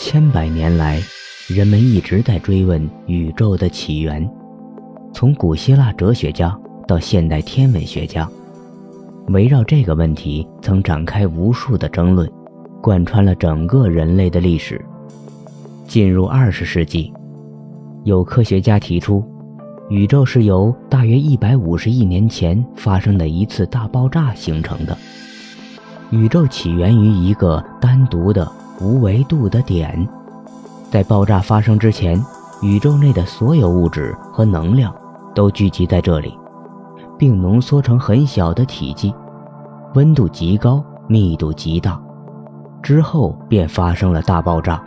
千百年来，人们一直在追问宇宙的起源，从古希腊哲学家到现代天文学家，围绕这个问题曾展开无数的争论，贯穿了整个人类的历史。进入二十世纪，有科学家提出，宇宙是由大约一百五十亿年前发生的一次大爆炸形成的。宇宙起源于一个单独的。无维度的点，在爆炸发生之前，宇宙内的所有物质和能量都聚集在这里，并浓缩成很小的体积，温度极高，密度极大。之后便发生了大爆炸。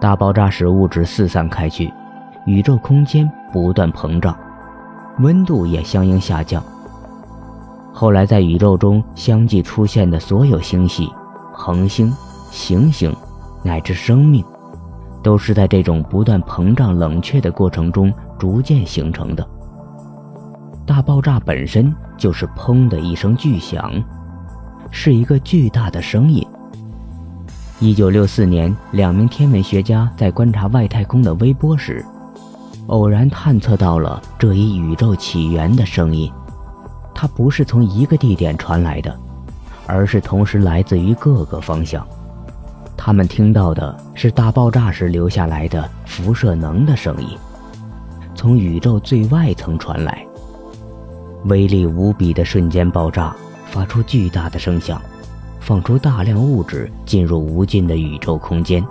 大爆炸使物质四散开去，宇宙空间不断膨胀，温度也相应下降。后来，在宇宙中相继出现的所有星系、恒星。行星乃至生命，都是在这种不断膨胀、冷却的过程中逐渐形成的。大爆炸本身就是“砰”的一声巨响，是一个巨大的声音。一九六四年，两名天文学家在观察外太空的微波时，偶然探测到了这一宇宙起源的声音。它不是从一个地点传来的，而是同时来自于各个方向。他们听到的是大爆炸时留下来的辐射能的声音，从宇宙最外层传来。威力无比的瞬间爆炸发出巨大的声响，放出大量物质进入无尽的宇宙空间，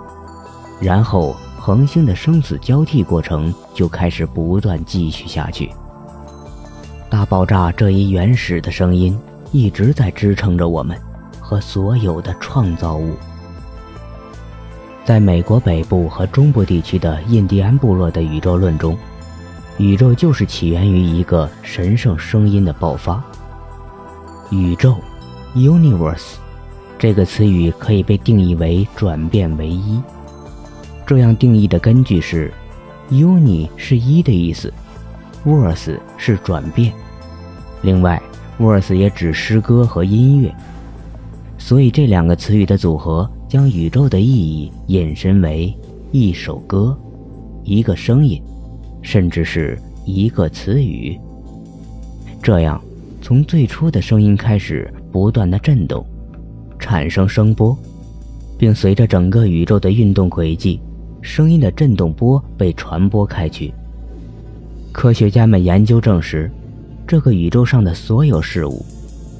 然后恒星的生死交替过程就开始不断继续下去。大爆炸这一原始的声音一直在支撑着我们和所有的创造物。在美国北部和中部地区的印第安部落的宇宙论中，宇宙就是起源于一个神圣声音的爆发。宇宙，universe，这个词语可以被定义为转变为一。这样定义的根据是，uni 是一的意思，verse 是转变。另外，verse 也指诗歌和音乐，所以这两个词语的组合。将宇宙的意义引申为一首歌、一个声音，甚至是一个词语。这样，从最初的声音开始不断的震动，产生声波，并随着整个宇宙的运动轨迹，声音的震动波被传播开去。科学家们研究证实，这个宇宙上的所有事物，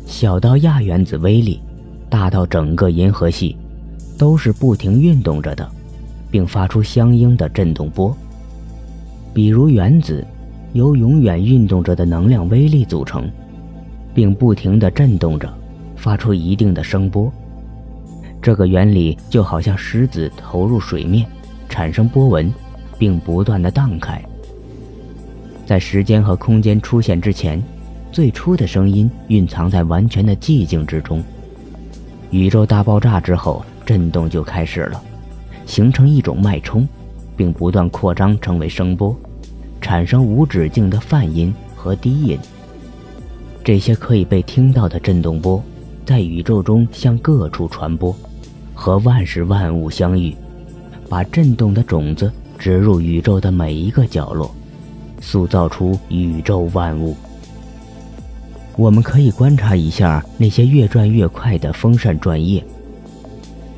小到亚原子微粒，大到整个银河系。都是不停运动着的，并发出相应的振动波。比如原子，由永远运动着的能量微粒组成，并不停地振动着，发出一定的声波。这个原理就好像石子投入水面，产生波纹，并不断地荡开。在时间和空间出现之前，最初的声音蕴藏在完全的寂静之中。宇宙大爆炸之后。震动就开始了，形成一种脉冲，并不断扩张成为声波，产生无止境的泛音和低音。这些可以被听到的振动波，在宇宙中向各处传播，和万事万物相遇，把震动的种子植入宇宙的每一个角落，塑造出宇宙万物。我们可以观察一下那些越转越快的风扇转叶。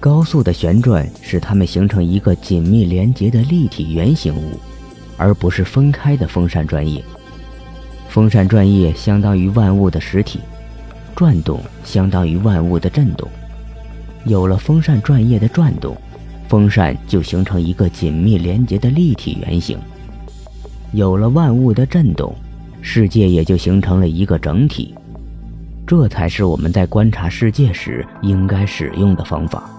高速的旋转使它们形成一个紧密连结的立体圆形物，而不是分开的风扇转叶。风扇转叶相当于万物的实体，转动相当于万物的振动。有了风扇转叶的转动，风扇就形成一个紧密连结的立体圆形。有了万物的振动，世界也就形成了一个整体。这才是我们在观察世界时应该使用的方法。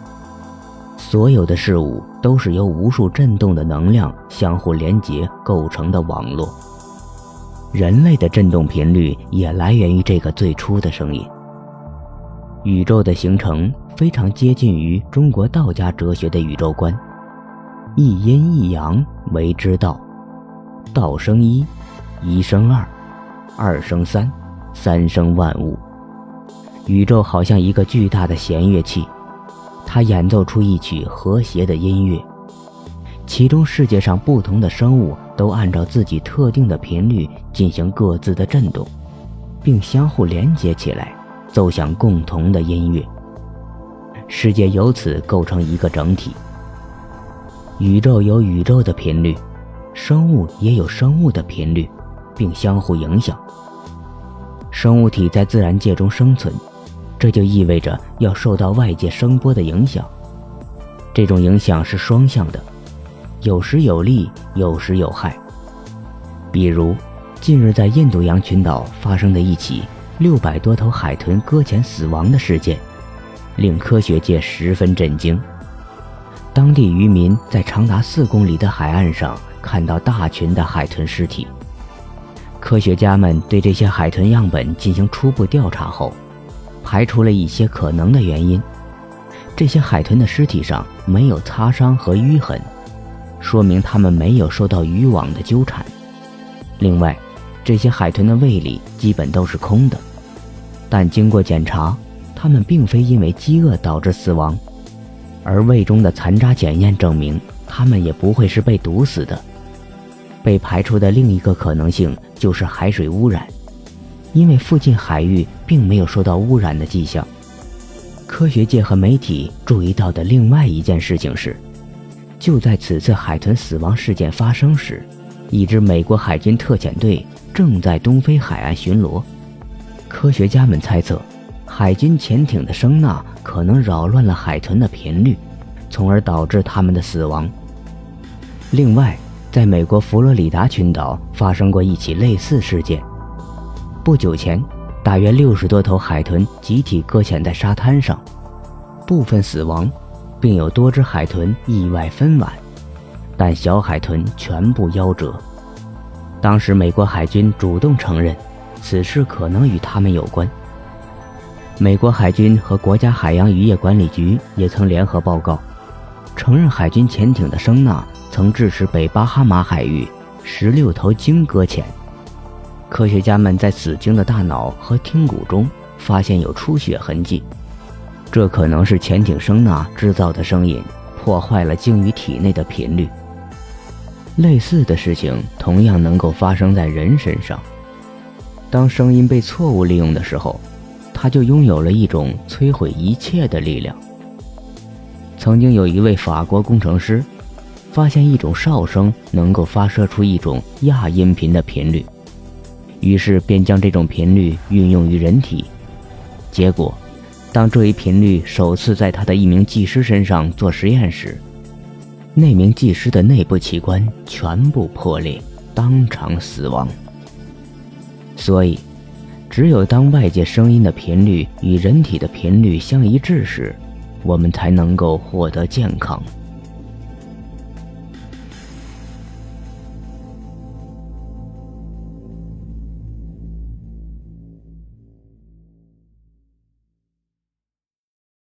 所有的事物都是由无数振动的能量相互连接构成的网络。人类的振动频率也来源于这个最初的声音。宇宙的形成非常接近于中国道家哲学的宇宙观：一阴一阳为之道，道生一，一生二，二生三，三生万物。宇宙好像一个巨大的弦乐器。他演奏出一曲和谐的音乐，其中世界上不同的生物都按照自己特定的频率进行各自的振动，并相互连接起来，奏响共同的音乐。世界由此构成一个整体。宇宙有宇宙的频率，生物也有生物的频率，并相互影响。生物体在自然界中生存，这就意味着要受到外界声波的影响。这种影响是双向的，有时有利，有时有害。比如，近日在印度洋群岛发生的一起六百多头海豚搁浅死亡的事件。令科学界十分震惊。当地渔民在长达四公里的海岸上看到大群的海豚尸体。科学家们对这些海豚样本进行初步调查后，排除了一些可能的原因。这些海豚的尸体上没有擦伤和淤痕，说明它们没有受到渔网的纠缠。另外，这些海豚的胃里基本都是空的，但经过检查。它们并非因为饥饿导致死亡，而胃中的残渣检验证明，它们也不会是被毒死的。被排除的另一个可能性就是海水污染，因为附近海域并没有受到污染的迹象。科学界和媒体注意到的另外一件事情是，就在此次海豚死亡事件发生时，一支美国海军特遣队正在东非海岸巡逻。科学家们猜测。海军潜艇的声呐可能扰乱了海豚的频率，从而导致它们的死亡。另外，在美国佛罗里达群岛发生过一起类似事件。不久前，大约六十多头海豚集体搁浅在沙滩上，部分死亡，并有多只海豚意外分娩，但小海豚全部夭折。当时，美国海军主动承认，此事可能与他们有关。美国海军和国家海洋渔业管理局也曾联合报告，承认海军潜艇的声呐曾致使北巴哈马海域十六头鲸搁浅。科学家们在死鲸的大脑和听骨中发现有出血痕迹，这可能是潜艇声呐制造的声音破坏了鲸鱼体内的频率。类似的事情同样能够发生在人身上，当声音被错误利用的时候。它就拥有了一种摧毁一切的力量。曾经有一位法国工程师，发现一种哨声能够发射出一种亚音频的频率，于是便将这种频率运用于人体。结果，当这一频率首次在他的一名技师身上做实验时，那名技师的内部器官全部破裂，当场死亡。所以。只有当外界声音的频率与人体的频率相一致时，我们才能够获得健康。